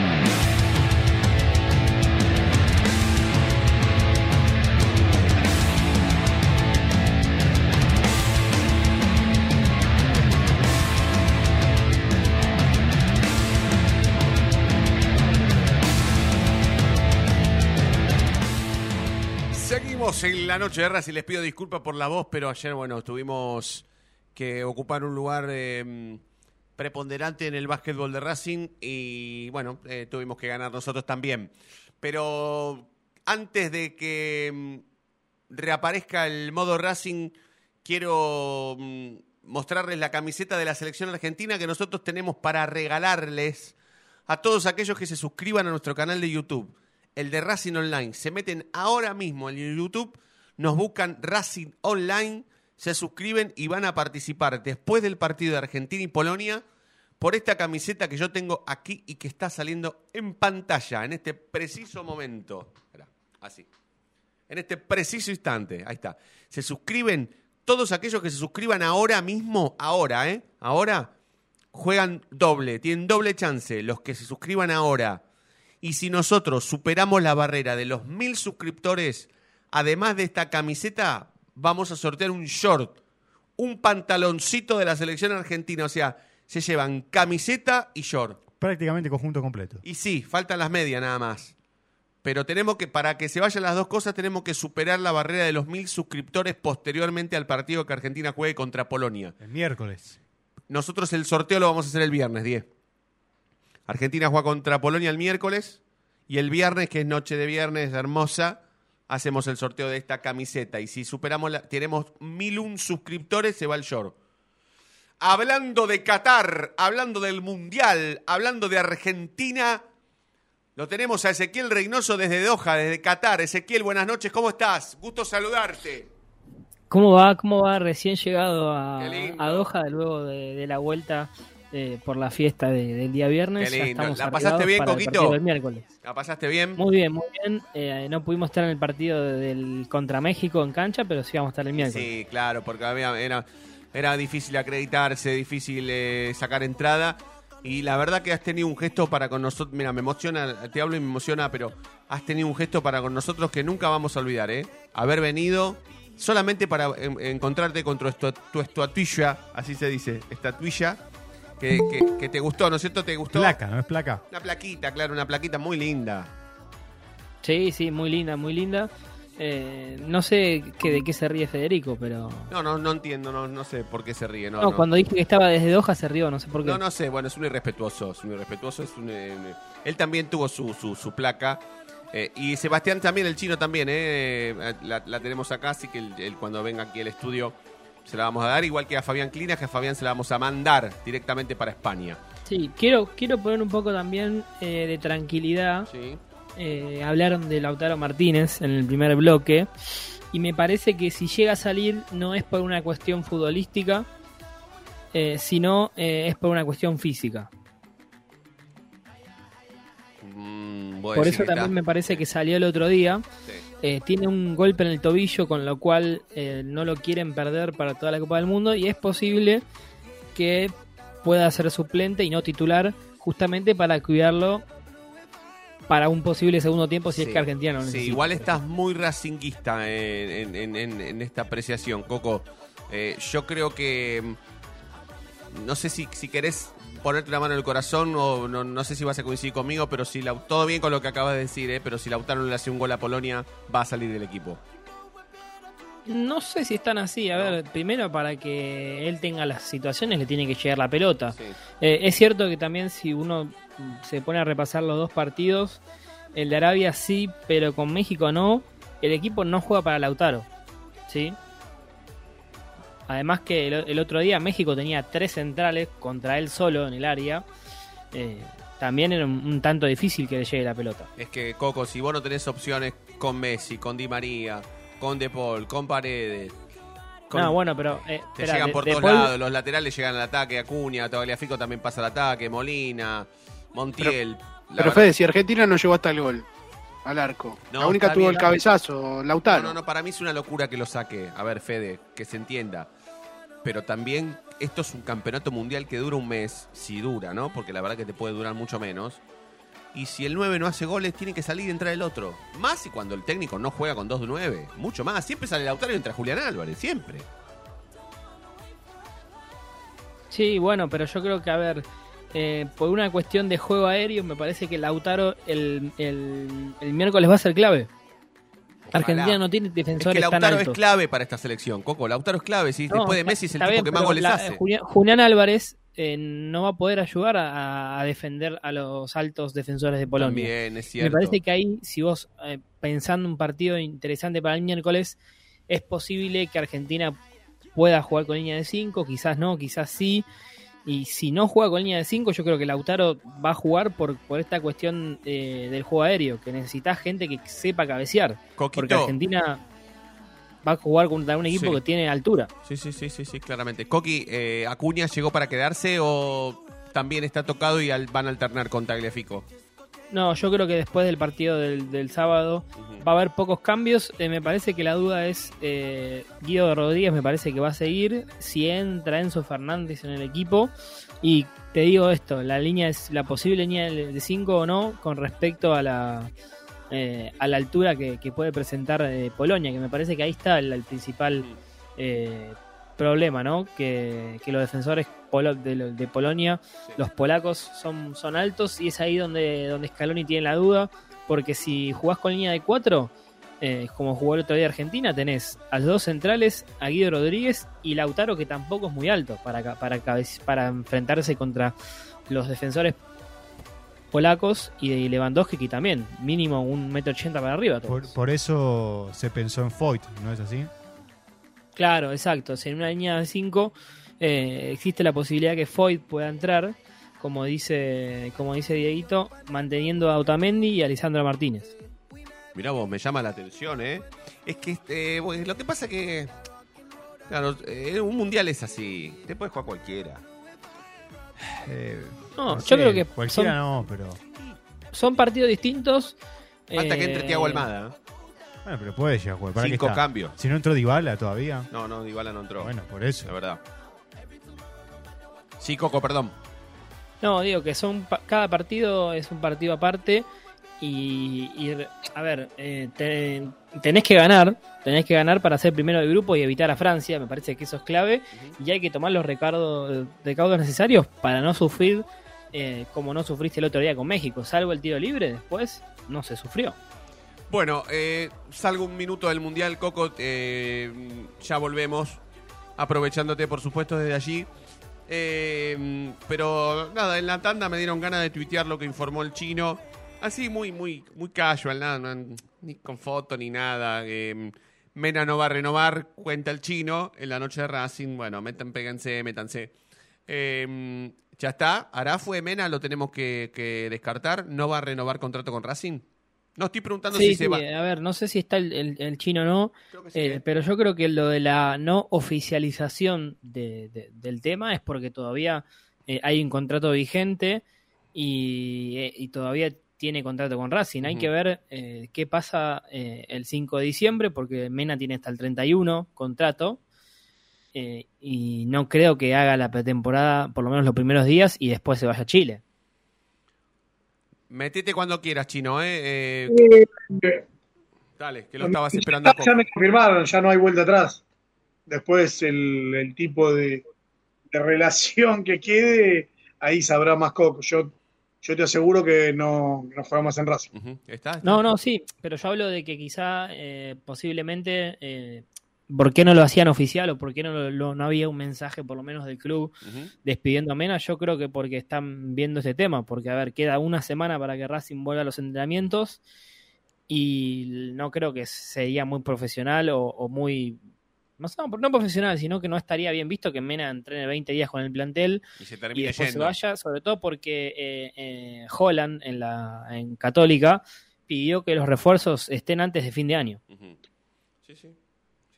Noche de Racing. Les pido disculpas por la voz, pero ayer, bueno, tuvimos que ocupar un lugar eh, preponderante en el básquetbol de Racing y, bueno, eh, tuvimos que ganar nosotros también. Pero antes de que mm, reaparezca el modo Racing, quiero mm, mostrarles la camiseta de la selección argentina que nosotros tenemos para regalarles a todos aquellos que se suscriban a nuestro canal de YouTube el de Racing Online. Se meten ahora mismo en YouTube, nos buscan Racing Online, se suscriben y van a participar después del partido de Argentina y Polonia por esta camiseta que yo tengo aquí y que está saliendo en pantalla en este preciso momento. Así. En este preciso instante. Ahí está. Se suscriben, todos aquellos que se suscriban ahora mismo, ahora, ¿eh? Ahora, juegan doble, tienen doble chance. Los que se suscriban ahora y si nosotros superamos la barrera de los mil suscriptores, además de esta camiseta, vamos a sortear un short, un pantaloncito de la selección argentina. O sea, se llevan camiseta y short. Prácticamente conjunto completo. Y sí, faltan las medias nada más. Pero tenemos que, para que se vayan las dos cosas, tenemos que superar la barrera de los mil suscriptores posteriormente al partido que Argentina juegue contra Polonia. El miércoles. Nosotros el sorteo lo vamos a hacer el viernes, 10. Argentina juega contra Polonia el miércoles y el viernes, que es noche de viernes hermosa, hacemos el sorteo de esta camiseta. Y si superamos, la, tenemos mil un suscriptores, se va el short. Hablando de Qatar, hablando del Mundial, hablando de Argentina, lo tenemos a Ezequiel Reynoso desde Doha, desde Qatar. Ezequiel, buenas noches, ¿cómo estás? Gusto saludarte. ¿Cómo va? ¿Cómo va? Recién llegado a, a Doha luego de, de la vuelta eh, por la fiesta de, del día viernes. Qué lindo. ¿La pasaste bien, Coquito? El miércoles. ¿La pasaste bien? Muy bien, muy bien. Eh, no pudimos estar en el partido del contra México en cancha, pero sí vamos a estar el miércoles. Sí, claro, porque había, era, era difícil acreditarse, difícil eh, sacar entrada. Y la verdad que has tenido un gesto para con nosotros. Mira, me emociona, te hablo y me emociona, pero has tenido un gesto para con nosotros que nunca vamos a olvidar, ¿eh? Haber venido solamente para en, encontrarte con tu, tu estatuilla, así se dice, estatuilla que, que, que, te gustó, ¿no es cierto? ¿Te gustó? Placa, ¿no es placa? Una plaquita, claro, una plaquita muy linda. Sí, sí, muy linda, muy linda. Eh, no sé que, de qué se ríe Federico, pero... No, no, no entiendo, no, no sé por qué se ríe. No, No, no. cuando dije que estaba desde Doha se rió, no sé por qué. No, no sé, bueno, es un irrespetuoso, es un irrespetuoso, es un, eh, él también tuvo su, su, su placa. eh, y Sebastián también, el chino también, eh, eh, la, la tenemos acá, así que él, él cuando venga aquí al estudio se la vamos a dar, igual que a Fabián Clinas, que a Fabián se la vamos a mandar directamente para España. Sí, quiero, quiero poner un poco también eh, de tranquilidad. Eh, hablaron de Lautaro Martínez en el primer bloque. Y me parece que si llega a salir no es por una cuestión futbolística, eh, sino eh, es por una cuestión física. Mm, Por eso también está- me parece que salió el otro día. Eh, tiene un golpe en el tobillo, con lo cual eh, no lo quieren perder para toda la Copa del Mundo. Y es posible que pueda ser suplente y no titular, justamente para cuidarlo para un posible segundo tiempo si es que Argentina lo Sí, igual estás muy racinguista en, en- en- en esta apreciación, Coco. Eh, yo creo que. mm, No sé si, si querés ponerte la mano en el corazón o no, no sé si vas a coincidir conmigo, pero si Lau- todo bien con lo que acabas de decir, eh, pero si Lautaro le hace un gol a Polonia, va a salir del equipo. No sé si están así. A ver, primero para que él tenga las situaciones le tiene que llegar la pelota. Eh, es cierto que también si uno se pone a repasar los dos partidos, el de Arabia sí, pero con México no, el equipo no juega para Lautaro. ¿Sí? Además que el, el otro día México tenía tres centrales contra él solo en el área. Eh, también era un, un tanto difícil que le llegue la pelota. Es que, Coco, si vos no tenés opciones con Messi, con Di María, con De Paul, con Paredes. con- No, bueno, pero... eh, Te llegan de- por de todos Paul- lados, los laterales llegan al ataque, Acuña, Tagliafico también pasa al ataque, Molina, Montiel. Pero Fede, si Argentina no llegó hasta el gol, al arco. No, la única tuvo bien. el cabezazo, Lautaro. No, no, no, para mí es una locura que lo saque. A ver, Fede, que se entienda. Pero también esto es un campeonato mundial que dura un mes, si dura, ¿no? Porque la verdad que te puede durar mucho menos. Y si el 9 no hace goles, tiene que salir y entrar el otro. Más y cuando el técnico no juega con 2 de 9. Mucho más. Siempre sale Lautaro y entra Julián Álvarez, siempre. Sí, bueno, pero yo creo que, a ver, eh, por una cuestión de juego aéreo, me parece que Lautaro el, el, el miércoles va a ser clave. Argentina no tiene Es defensores que tan Lautaro es clave para esta selección, Coco. Lautaro es clave. No, después de Messi es el tipo bien, que más goles hace. Julián, Julián Álvarez eh, no va a poder ayudar a, a defender a los altos defensores de Polonia. También, es Me cierto. parece que ahí, si vos eh, pensando un partido interesante para el miércoles, es posible que Argentina pueda jugar con línea de 5, quizás no, quizás sí. Y si no juega con línea de 5, yo creo que Lautaro va a jugar por, por esta cuestión eh, del juego aéreo, que necesitas gente que sepa cabecear. Coquito. Porque Argentina va a jugar contra un equipo Sí. que tiene altura. Sí, sí, sí, sí, sí, claramente. Coqui, eh, ¿Acuña llegó para quedarse o también está tocado y al- van a alternar con Tagliafico? No, yo creo que después del partido del, del sábado va a haber pocos cambios. Eh, me parece que la duda es eh, Guido Rodríguez, me parece que va a seguir. Si entra Enzo Fernández en el equipo. Y te digo esto, la línea es la posible línea de 5 o no con respecto a la eh, a la altura que, que puede presentar eh, Polonia, que me parece que ahí está el, el principal eh, problema, ¿no? Que, que los defensores polo- de, lo- de Polonia, los polacos son, son altos y es ahí donde, donde Scaloni tiene la duda, porque si jugás con línea de 4, como jugó el otro día Argentina, tenés a los dos centrales, a Guido Rodríguez y Lautaro, que tampoco es muy alto para, ca- para, para enfrentarse contra los defensores polacos y de Lewandowski, que también, mínimo un metro ochenta para arriba. Por, por eso se pensó en Foyt, ¿no es así? Claro, exacto. Si en una línea de 5 existe la posibilidad que Foyt pueda entrar, como dice, como dice Dieguito, manteniendo a Otamendi y a Lisandro Martínez. Mirá vos, me llama la atención, ¿eh? Es que este, bueno, lo que pasa que. Claro, eh, un mundial es así. Te puedes jugar cualquiera. No, no yo sé, creo que cualquiera son, no, pero son partidos distintos. Falta que entre eh, Tiago Almada. Bueno, pero puede llegar a jugar. ¿Para qué Cinco está? cambios. Si no entró Dybala todavía. No, no, Dybala no entró. Bueno, por eso. La verdad. Sí, Coco, perdón. No, digo que son pa- cada partido es un partido aparte y, y, a ver, eh, te- tenés que ganar, tenés que ganar para ser primero del grupo y evitar a Francia, me parece que eso es clave y hay que tomar los recardos, recaudos necesarios para no sufrir eh, como no sufriste el otro día con México, salvo el tiro libre, después no se sufrió. Bueno, eh, salgo un minuto del Mundial, Coco. eh, ya volvemos. Aprovechándote, por supuesto, desde allí. Eh, pero nada, en la tanda me dieron ganas de tuitear lo que informó el chino. Así, muy, muy, muy casual, nada, ni con foto ni nada. Mena no va a renovar, cuenta el chino. En la noche de Racing, bueno, metan, péguense, métanse. Ya está. Arafue, Mena, lo tenemos que descartar. ¿No va a renovar contrato con Racing? No estoy preguntando Sí, si se va. a ver, no sé si está el, el- el chino o no, eh, pero yo creo que lo de la no oficialización de- de- del tema es porque todavía eh, hay un contrato vigente y, eh, y todavía tiene contrato con Racing. Hay que ver eh, qué pasa eh, el 5 de diciembre porque Mena tiene hasta el 31 contrato y no creo que haga la pretemporada por lo menos los primeros días y después se vaya a Chile. Metete cuando quieras, chino, ¿eh? Eh, Eh, Dale, que lo estabas esperando. Ya, ya me confirmaron, ya no hay vuelta atrás. Después el, el tipo de, de relación que quede, ahí sabrá más Coco. Yo, yo te aseguro que no, no juega más en Racing. ¿Está? No, no, sí, pero yo hablo de que quizá eh, posiblemente, eh, ¿por qué no lo hacían oficial o por qué no, lo- no había un mensaje por lo menos del club despidiendo a Mena? Yo creo que porque están viendo este tema, porque a ver, queda una semana para que Racing vuelva a los entrenamientos y no creo que sería muy profesional o, o muy... No, no profesional, sino que no estaría bien visto que Mena entrene 20 días con el plantel Y se y después se vaya, sobre todo porque eh, eh, Holland en la en Católica pidió que los refuerzos estén antes de fin de año. Sí, sí.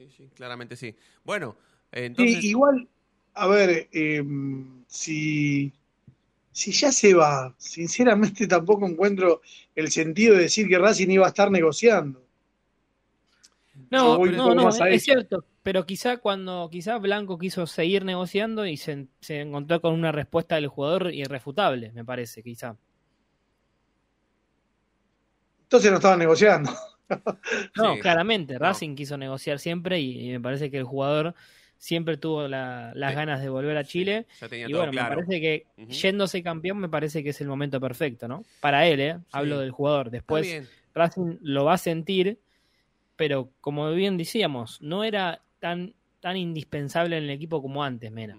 Sí, sí, claramente sí. Bueno, Sí, entonces. igual, a ver, eh, si, si ya se va, sinceramente tampoco encuentro el sentido de decir que Racing iba a estar negociando. No, no, no, es cierto, pero quizá cuando quizá Blanco quiso seguir negociando y se, se encontró con una respuesta del jugador irrefutable, me parece, quizá. Entonces no estaban negociando. No, Sí. claramente, Racing quiso negociar siempre y, y me parece que el jugador siempre tuvo la- las ganas de volver a Chile. ya tenía y todo bueno, claro. me parece que Ujú. yéndose campeón me parece que es el momento perfecto, ¿no? Para él, ¿eh? Hablo del jugador. Después. Racing lo va a sentir, pero como bien decíamos, no era tan, tan indispensable en el equipo como antes, Mena.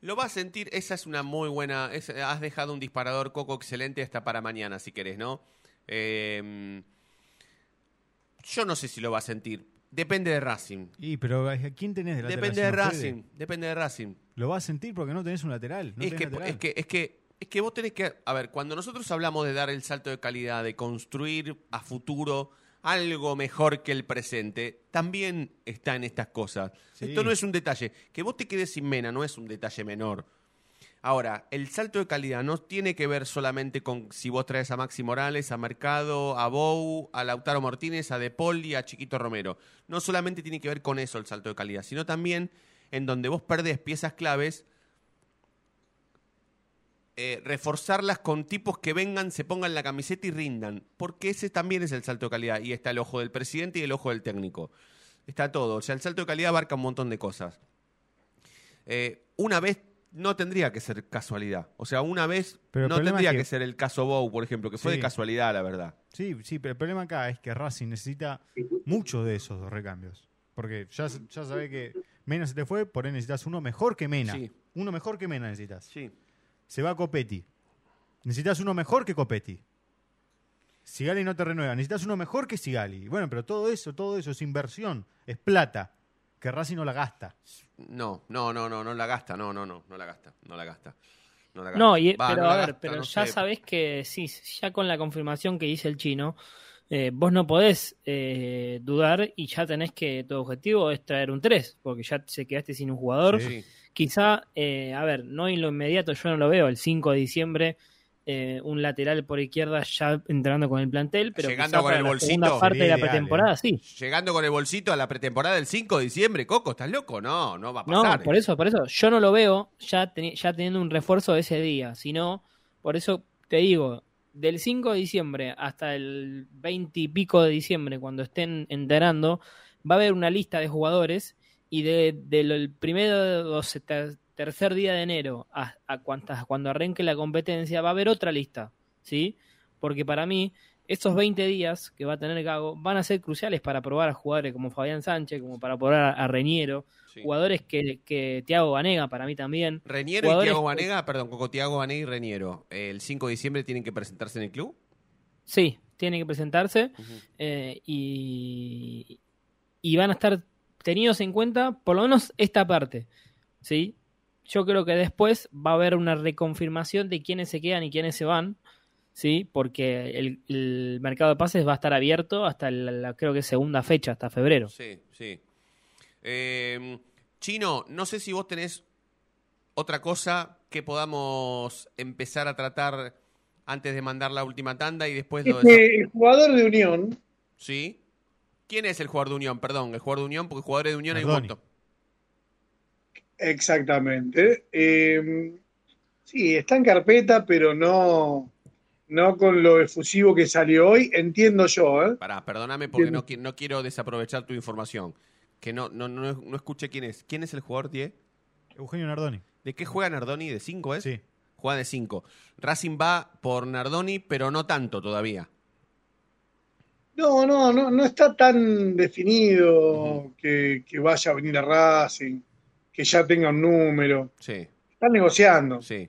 Lo va a sentir, esa es una muy buena. es- has dejado un disparador coco excelente hasta para mañana, si querés, ¿no? Eh, yo no sé si lo va a sentir. Depende de Racing. Y, pero ¿a quién tenés? Depende de? Racing. Depende de Racing. Lo vas a sentir porque no tenés un lateral. no es, tenés que, lateral. es, que, es, que, es que vos tenés que. A ver, cuando nosotros hablamos de dar el salto de calidad, de construir a futuro algo mejor que el presente, también está en estas cosas. Sí. Esto no es un detalle. Que vos te quedes sin mena no es un detalle menor. Ahora, el salto de calidad no tiene que ver solamente con si vos traes a Maxi Morales, a Mercado, a Bou, a Lautaro Martínez, a De y a Chiquito Romero. No solamente tiene que ver con eso el salto de calidad, sino también en donde vos perdés piezas claves eh, reforzarlas con tipos que vengan, se pongan la camiseta y rindan. Porque ese también es el salto de calidad. Y está el ojo del presidente y el ojo del técnico. Está todo. O sea, el salto de calidad abarca un montón de cosas. Eh, una vez no tendría que ser casualidad. O sea, una vez Pero no tendría es que... que- ser el caso Bow, por ejemplo, que fue Sí. de casualidad, la verdad. Sí, sí, pero el problema acá es que Racing necesita muchos de esos dos recambios. Porque ya, ya sabés que Mena se te fue, por ahí necesitas uno mejor que Mena. Sí. Uno mejor que Mena necesitas. Sí. Se va Copetti. Necesitas uno mejor que Copetti. Sigali no te renueva. Necesitas uno mejor que Sigali. Bueno, pero todo eso, todo eso es inversión. Es plata. Que Racing no la gasta. No, no, no, no, no la gasta, no, no, no, no la gasta, no la gasta. No, la gasta. No, y, Va, pero no la a ver, gasta, pero no ya sé. sabés que sí, ya con la confirmación que dice el chino, eh, vos no podés eh, dudar y ya tenés que tu objetivo es traer un 3, porque ya se quedaste sin un jugador. Sí. Quizá, eh, a ver, no en lo inmediato, yo no lo veo, el 5 de diciembre, eh, un lateral por izquierda ya entrando con el plantel, pero Llegando con el la bolsito. segunda parte de la pretemporada, ¿eh? sí. Llegando con el bolsito a la pretemporada del 5 de diciembre, Coco, ¿estás loco? No, no va a No, pasar. por eso, por eso. Yo no lo veo ya, teni- ya teniendo un refuerzo ese día, sino, por eso te digo, del 5 de diciembre hasta el 20 y pico de diciembre, cuando estén entrenando, va a haber una lista de jugadores y de, del primero se- ter- tercer día de enero a, a cuantas- cuando arranque la competencia va a haber otra lista, ¿sí? Porque para mí estos 20 días que va a tener Gago van a ser cruciales para probar a jugadores como Fabián Sánchez, como para probar a, Reñero, jugadores que, que Tiago Banega para mí también. Reñero y Tiago Banega, perdón, Coco Tiago Banega y Reñero, el 5 de diciembre tienen que presentarse en el club. Sí, tienen que presentarse eh, y, y van a estar tenidos en cuenta por lo menos esta parte. ¿sí? Yo creo que después va a haber una reconfirmación de quiénes se quedan y quiénes se van. ¿sí? Porque el, el mercado de pases va a estar abierto hasta la, la- creo que segunda fecha, hasta febrero. Sí, sí. Eh, Chino, no sé si vos tenés otra cosa que podamos empezar a tratar antes de mandar la última tanda y después lo de... Este, el jugador de Unión, ¿Sí? ¿Quién es el jugador de Unión? Perdón, el jugador de Unión, porque jugadores de Unión hay un montón. Exactamente. eh, sí, está en carpeta, pero no, no con lo efusivo que salió hoy, entiendo yo, ¿eh? Pará, perdóname porque no, qui- no quiero desaprovechar tu información. Que no, no, no, no escuché quién es. ¿Quién es el jugador, Die? Eugenio Nardoni. ¿De qué juega Nardoni? ¿De 5 es? Sí. Juega de 5. Racing va por Nardoni, pero no tanto todavía. No, no, no, no está tan definido que, que vaya a venir a Racing, que ya tenga un número. Sí, Están negociando. sí.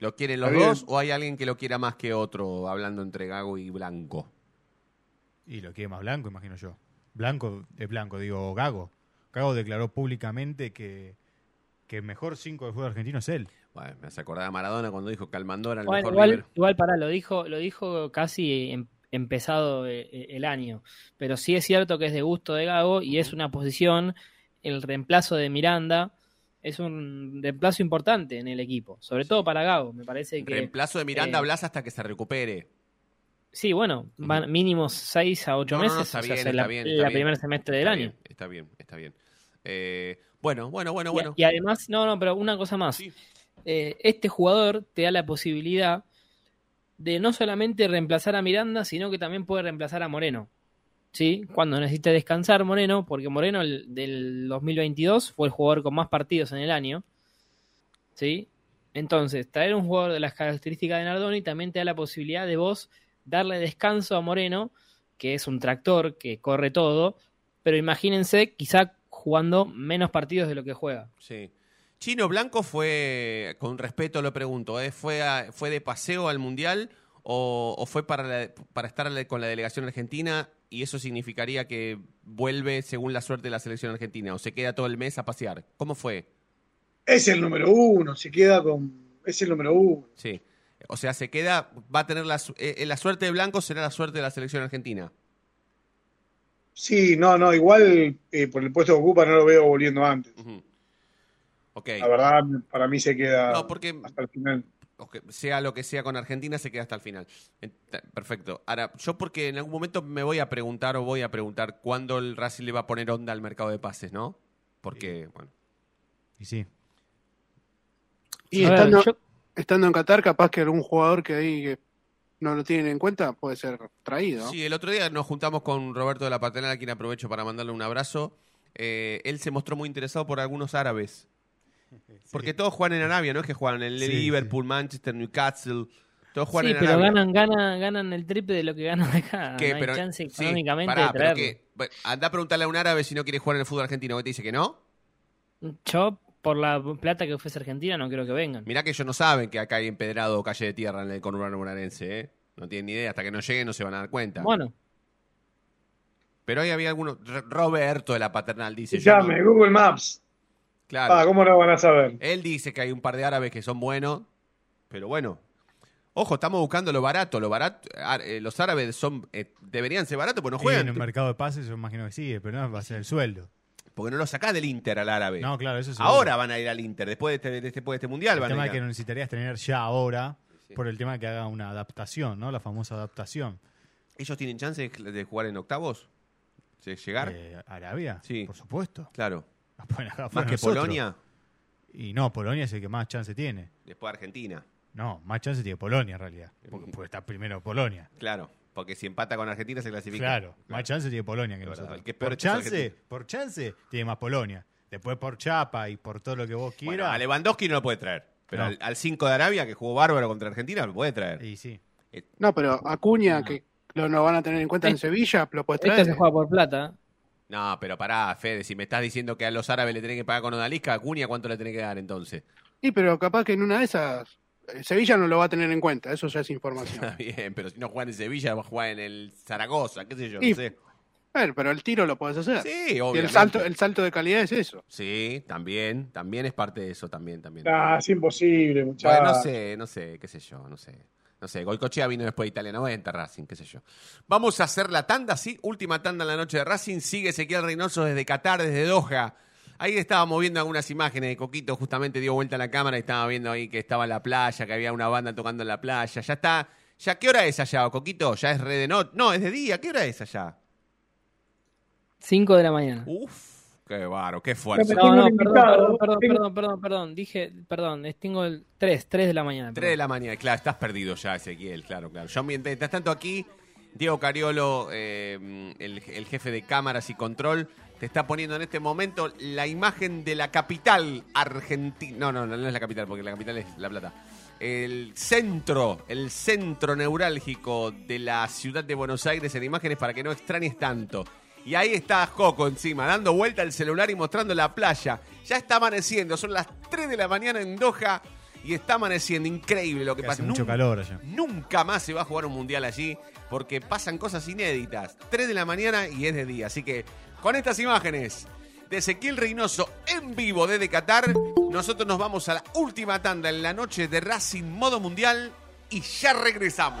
¿Lo quieren los Está bien. dos o hay alguien que lo quiera más que otro, hablando entre Gago y Blanco? Y lo quiere más blanco, imagino yo. Blanco es blanco, digo, Gago. Gago declaró públicamente que, que el mejor 5 del fútbol argentino es él. Bueno, me hace acordar a Maradona cuando dijo que Almandora era el Bueno, mejor igual, igual pará, lo dijo, lo dijo casi em- empezado eh, eh, el año. Pero sí es cierto que es de gusto de Gago y es una posición, el reemplazo de Miranda, es un reemplazo importante en el equipo. Sobre todo para Gago, me parece que. Reemplazo de Miranda eh, Blas hasta que se recupere. Sí, bueno, van mínimos 6 a 8 No, no, no, meses, está o sea, bien, es está la, bien, la está bien. primer semestre del Está año. bien, está bien, está bien. Eh, bueno, bueno, bueno, Y- bueno. Y, además, no, no, pero una cosa más. Eh, este jugador te da la posibilidad de no solamente reemplazar a Miranda, sino que también puede reemplazar a Moreno. ¿Sí? Cuando necesite descansar Moreno, porque Moreno el- del 2022 fue el jugador con más partidos en el año. ¿Sí? Entonces, traer un jugador de las características de Nardoni también te da la posibilidad de vos darle descanso a Moreno, que es un tractor que corre todo, pero imagínense quizá jugando menos partidos de lo que juega. Sí. Chino Blanco fue, con respeto lo pregunto, ¿eh? ¿Fue, a- ¿fue de paseo al Mundial o, fue para, para estar con la delegación argentina y eso significaría que vuelve según la suerte de la selección argentina o se queda todo el mes a pasear? ¿Cómo fue? Es el número uno, se queda con. Es el número uno. Sí. O sea, se queda, va a tener la, su- eh, la suerte de Blanco será la suerte de la selección argentina. Sí, no, no, igual eh, por el puesto que ocupa no lo veo volviendo antes. Ok. La verdad, para mí se queda No, porque hasta el final. Ok, sea lo que sea con Argentina, se queda hasta el final. Perfecto. Ahora, yo porque en algún momento me voy a preguntar o voy a preguntar cuándo el Racing le va a poner onda al mercado de pases, ¿no? Porque, bueno. Y sí. Y ver, estando, yo- estando en Qatar, capaz que algún jugador que ahí que no lo tienen en cuenta puede ser traído. Sí, el otro día nos juntamos con Roberto de la Paternal, a quien aprovecho para mandarle un abrazo. Eh, él se mostró muy interesado por algunos árabes. Porque todos juegan en Arabia, no es que juegan en Sí, Liverpool, Manchester, Newcastle. Todos juegan Sí, en pero Arabia. ganan, ganan, ganan el triple de lo que ganan acá. ¿Qué? No hay Pero- chance sí, económicamente pará, de pero traerlo. que- bueno, anda a preguntarle a un árabe si no quiere jugar en el fútbol argentino. ¿Qué te dice que no? Yo, por la plata que ofrece Argentina, no creo que vengan. Mirá que ellos no saben que acá hay empedrado o calle de tierra en el conurbano bonaerense, ¿eh? No tienen ni idea. Hasta que no lleguen no se van a dar cuenta. Bueno, Pero ahí había algunos... R- Roberto de la Paternal dice... no- Google Maps. Claro. Ah, ¿cómo lo van a saber? Él dice que hay un par de árabes que son buenos, pero bueno. Ojo, estamos buscando lo barato. Lo barato ah, eh, los árabes son eh, deberían ser baratos porque no juegan. en el mercado de pases yo imagino que sí, pero no va a ser el sueldo. Porque no lo sacás del Inter al árabe. No, claro, eso seguro. Ahora van a ir al Inter, después de este, de este- después de este mundial El van tema a ir. que no necesitarías tener ya ahora por el tema que haga una adaptación, ¿no? La famosa adaptación. ¿Ellos tienen chance de, de jugar en octavos? ¿De llegar? Eh, ¿Arabia? Sí. Por supuesto. Claro. Más que nosotros. Polonia, Y no, Polonia es el que más chance tiene. después Argentina. No, más chance tiene Polonia en realidad. Porque, porque está primero Polonia. Claro, porque si empata con Argentina se clasifica. Claro, más chance tiene Polonia que nosotros. el que es peor por chance, por chance tiene más Polonia. Después por chapa y por todo lo que vos Bueno, quieras. a Lewandowski no lo puede traer. Pero No. al 5 de Arabia, que jugó bárbaro contra Argentina, lo puede traer. y sí. No, pero Acuña, que lo, lo van a tener en cuenta en Sevilla, lo puedes Esto traer. se juega por plata. No, pero pará, Fede, si me estás diciendo que a los árabes le tenés que pagar con Odalisca, a Cunha, ¿cuánto le tenés que dar entonces? Sí, pero capaz que en una de esas eh, Sevilla no lo va a tener en cuenta, eso ya es información. Está bien, pero si no juegan en Sevilla, va a jugar en el Zaragoza, qué sé yo, Y- no sé. Bueno, pero el tiro lo podés hacer. Sí, Y obviamente. el salto, el salto de calidad es eso. Sí, también, también es parte de eso, también, también. Ah, es imposible, muchachos. Bueno, no sé, no sé, qué sé yo, no sé. No sé, Goicochea vino después de Italia 90, Racing, qué sé yo. Vamos a hacer la tanda, sí, última tanda en la noche de Racing. Sigue Ezequiel Reynoso desde Qatar, desde Doha. Ahí estábamos viendo algunas imágenes de Coquito, justamente dio vuelta a la cámara y estaba viendo ahí que estaba en la playa, que había una banda tocando en la playa. Ya está, ya, ¿qué hora es allá, Coquito? ¿Ya es re de noche? No, es de día, ¿qué hora es allá? 5 de la mañana. Uf, qué baro, qué fuerza. No, no, perdón, perdón, perdón, perdón, perdón, perdón. Dije, perdón, es- tengo el 3, 3 de la mañana. 3 de la mañana, claro, estás perdido ya, Ezequiel, claro, claro. Yo mientras tanto aquí, Diego Cariolo, eh, el, el jefe de cámaras y control, te está poniendo en este momento la imagen de la capital argentina. No, no, no, no es la capital, porque la capital es La Plata. El centro, el centro neurálgico de la ciudad de Buenos Aires en imágenes para que no extrañes tanto. Y ahí está Joco encima, dando vuelta al celular y mostrando la playa. Ya está amaneciendo, son las 3 de la mañana en Doha y está amaneciendo. Increíble lo que, Que pasa. hace mucho calor allá. Nunca más se va a jugar un mundial allí porque pasan cosas inéditas. 3 de la mañana y es de día. Así que con estas imágenes de Ezequiel Reynoso en vivo desde Qatar, nosotros nos vamos a la última tanda en la noche de Racing Modo Mundial y ya regresamos.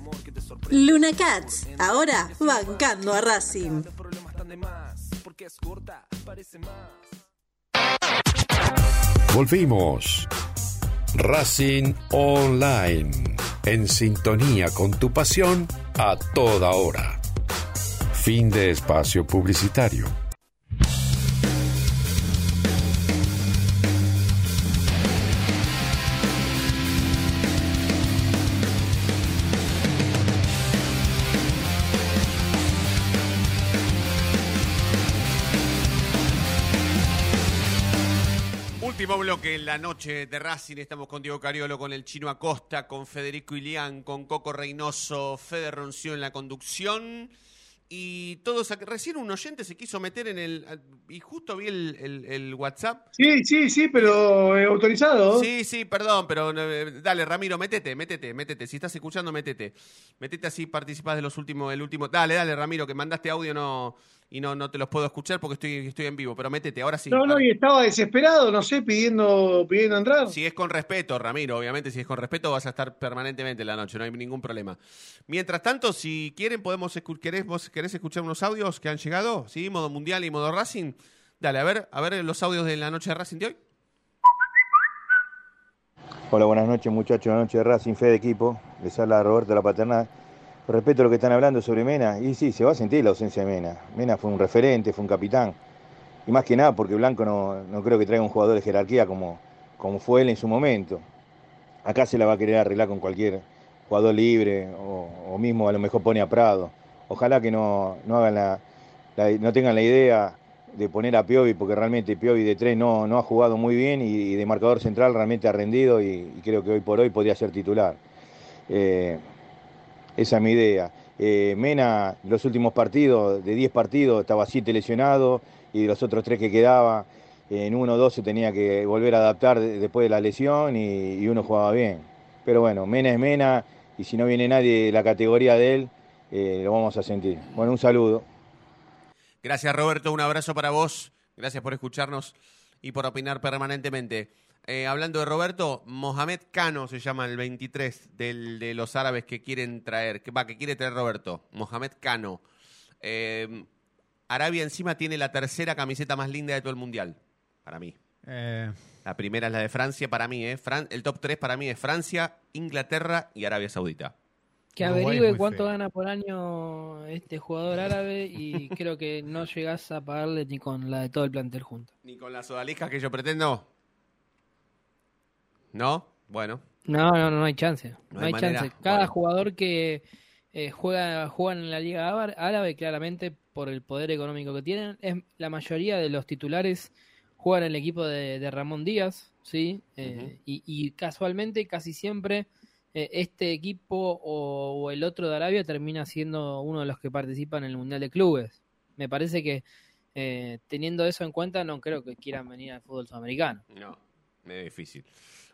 Luna Cats, ahora bancando a Racing. Volvimos. Racing Online. En sintonía con tu pasión a toda hora. Fin de espacio publicitario. La noche de Racing. Estamos con Diego Cariolo, con el Chino Acosta, con Federico Ilián, con Coco Reynoso, Fede Ronció en la conducción. Y todos, recién un oyente se quiso meter en el. Y justo vi el, el- el WhatsApp. Sí, sí, sí, pero eh, autorizado. Sí, sí, perdón, pero eh, dale, Ramiro, métete, métete, métete. Si estás escuchando, métete. Métete así, participás de los últimos, el último. Dale, dale, Ramiro, que mandaste audio no, y no, no te los puedo escuchar porque estoy, estoy en vivo, pero métete, ahora sí. No, no, y estaba desesperado, no sé, pidiendo, pidiendo entrar. Si es con respeto, Ramiro, obviamente, si es con respeto vas a estar permanentemente en la noche, no hay ningún problema. Mientras tanto, si quieren, podemos escu- querés, vos querés escuchar unos audios que han llegado, ¿sí? Modo mundial y modo Racing. Dale, a ver, a ver los audios de la noche de Racing de hoy. Hola, buenas noches muchachos, noche de Racing, fe de equipo. Les habla Roberto La Paternal. A lo que están hablando sobre Mena, y sí, se va a sentir la ausencia de Mena. Mena fue un referente, fue un capitán. Y más que nada porque Blanco no, no creo que traiga un jugador de jerarquía como, como fue él en su momento. Acá se la va a querer arreglar con cualquier jugador libre o, mismo a lo mejor pone a Prado. Ojalá que no, no hagan la, no tengan la idea de poner a Piovi, porque realmente Piovi de tres no, no ha jugado muy bien y, de marcador central realmente ha rendido y, y creo que hoy por hoy podría ser titular. Eh, esa es mi idea. Eh, Mena, los últimos partidos, de 10 partidos, estaba 7 lesionado y de los otros 3 que quedaba, en uno o dos se tenía que volver a adaptar de- después de la lesión y, y uno jugaba bien. Pero bueno, Mena es Mena y si no viene nadie de la categoría de él, eh, lo vamos a sentir. Bueno, un saludo. Gracias, Roberto. Un abrazo para vos. Gracias por escucharnos y por opinar permanentemente. Eh, hablando de Roberto, Mohamed Cano se llama el 23 del- de los árabes que quieren traer, que va, que quiere traer Roberto. Mohamed Cano. Eh, Arabia encima tiene la tercera camiseta más linda de todo el mundial, para mí. Eh, La primera es la de Francia, para mí, ¿eh? Fran- el top 3 para mí es Francia, Inglaterra y Arabia Saudita. Que averigüe cuánto feo. gana por año este jugador árabe y creo que no llegás a pagarle ni con la de todo el plantel junto. Ni con las odaliscas que yo pretendo. ¿No? Bueno. No, no, no, no hay chance. No hay manera. chance. Cada Bueno. jugador que eh, juega juegan en la Liga Árabe, claramente por el poder económico que tienen, es la mayoría de los titulares juegan en el equipo de, de Ramón Díaz, ¿sí? Eh, y, y casualmente, casi siempre, eh, este equipo o, o el otro de Arabia termina siendo uno de los que participan en el Mundial de Clubes. Me parece que eh, teniendo eso en cuenta, no creo que quieran venir al fútbol sudamericano. No, es difícil.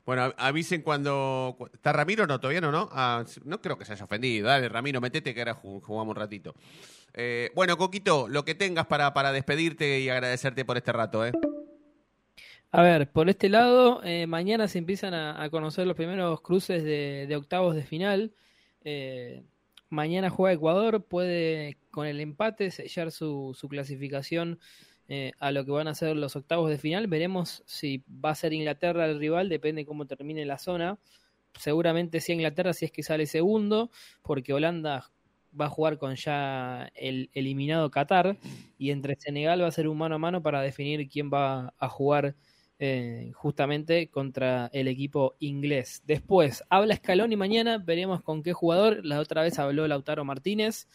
Bueno, av- avisen cuando... cu- ¿Está Ramiro? No, todavía no, ¿no? Ah, no creo que se haya ofendido. Dale, Ramiro, metete que ahora ju- jugamos un ratito. Eh, bueno, Coquito, lo que tengas para, para despedirte y agradecerte por este rato, ¿eh? A ver, por este lado, eh, mañana se empiezan a, a conocer los primeros cruces de, de octavos de final. Eh, mañana juega Ecuador, puede con el empate sellar su, su clasificación eh, a lo que van a ser los octavos de final. Veremos si va a ser Inglaterra el rival, depende cómo termine la zona. Seguramente sea Inglaterra si es que sale segundo, porque Holanda va a jugar con ya el eliminado Qatar y entre Senegal va a ser un mano a mano para definir quién va a jugar eh, justamente contra el equipo inglés. Después, habla Scaloni mañana, veremos con qué jugador. La otra vez habló Lautaro Martínez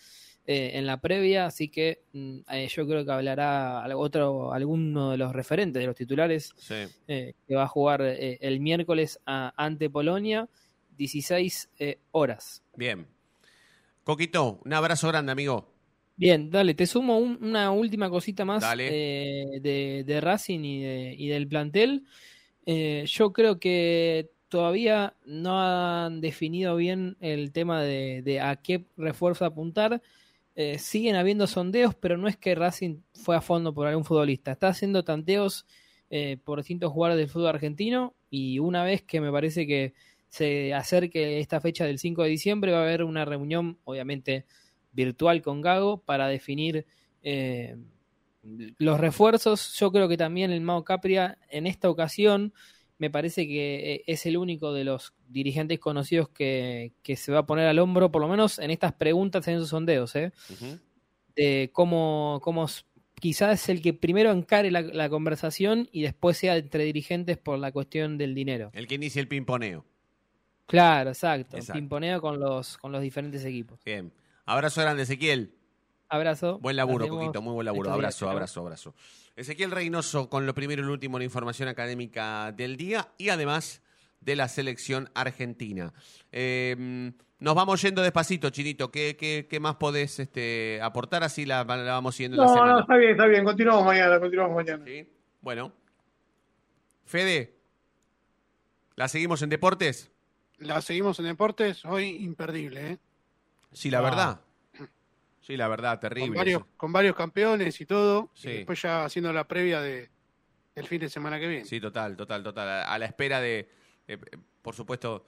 eh, en la previa, así que mm, eh, yo creo que hablará otro, alguno de los referentes, de los titulares, Sí. eh, que va a jugar el miércoles a- ante Polonia, 16 eh, horas. Bien. Coquito, un abrazo grande, amigo. Bien, dale, te sumo un- una última cosita más de, de Racing y, de- y del plantel. Yo creo que todavía no han definido bien el tema de, de a qué refuerzo apuntar. Eh, siguen habiendo sondeos, pero no es que Racing fue a fondo por algún futbolista. Está haciendo tanteos eh, por distintos jugadores del fútbol argentino y una vez que me parece que se acerque esta fecha del 5 de diciembre va a haber una reunión, obviamente virtual con Gago, para definir eh, los refuerzos. Yo creo que también el Mao Capria en esta ocasión me parece que eh, es el único de los dirigentes conocidos que, que, se va a poner al hombro, por lo menos en estas preguntas, en esos sondeos, ¿eh? de cómo, cómo quizás es el que primero encare la, la, conversación y después sea entre dirigentes por la cuestión del dinero. El que inicia el pimponeo. Claro, exacto. exacto. Pimponeo con los, con los diferentes equipos. Bien. Abrazo grande, Ezequiel. Abrazo. Buen laburo, Coquito, muy buen laburo. Abrazo, abrazo, abrazo. Ezequiel Reynoso con lo primero y lo último en información académica del día y además de la selección argentina. Eh, nos vamos yendo despacito, Chinito. ¿Qué, qué, qué más podés este, aportar? Así la, la vamos siguiendo no, la semana. No, está bien, está bien. Continuamos mañana, continuamos mañana. ¿Sí? Bueno. Fede, ¿la seguimos en deportes? La seguimos en deportes, hoy imperdible, ¿eh? Sí, la ah. verdad. Sí, la verdad, terrible. Con varios, con varios campeones y todo. Sí. Y después ya haciendo la previa de el fin de semana que viene. Sí, total, total, total. A, a la espera de, eh, por supuesto,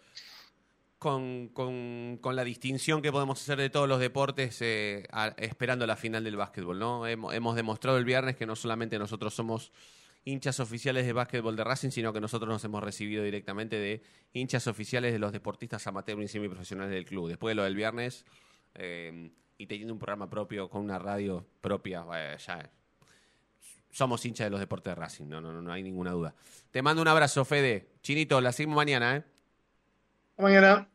con, con, con, la distinción que podemos hacer de todos los deportes, eh, a, esperando la final del básquetbol, ¿no? Hemos, hemos, demostrado el viernes que no solamente nosotros somos hinchas oficiales de básquetbol de Racing, sino que nosotros nos hemos recibido directamente de hinchas oficiales de los deportistas amateur y semiprofesionales del club. Después de lo del viernes... Eh, y teniendo un programa propio con una radio propia, bueno, ya somos hinchas de los deportes de Racing, no, no, no hay ninguna duda. Te mando un abrazo, Fede. Chinito, la seguimos mañana, ¿eh? Mañana.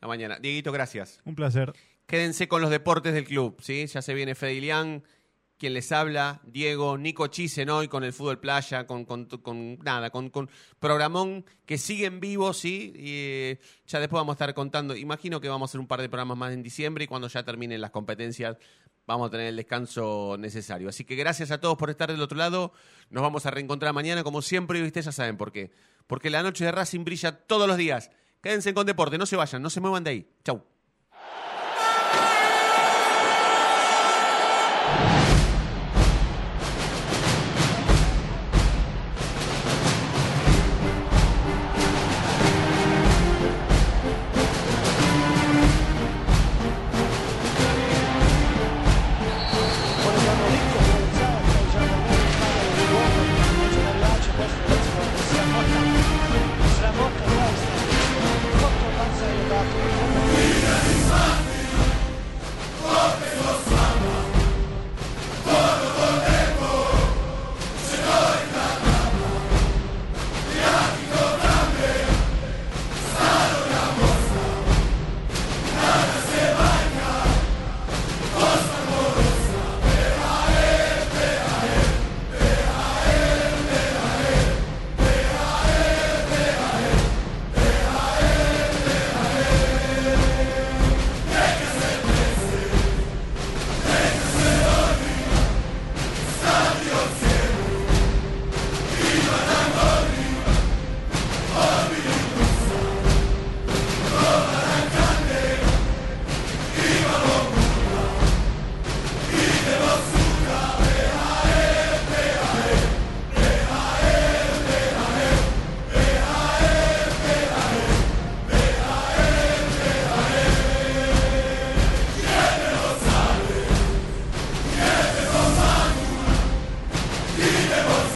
La mañana. Dieguito, gracias. Un placer. Quédense con los deportes del club, ¿sí? Ya se viene Fede Ilián, quien les habla, Diego, Nico Chisen hoy con el fútbol playa, con, con, nada, con, con, programón que sigue en vivo, sí, y eh, ya después vamos a estar contando, imagino que vamos a hacer un par de programas más en diciembre y cuando ya terminen las competencias vamos a tener el descanso necesario. Así que gracias a todos por estar del otro lado, nos vamos a reencontrar mañana como siempre y ustedes ya saben por qué, porque la noche de Racing brilla todos los días. Quédense con deporte, no se vayan, no se muevan de ahí. Chau.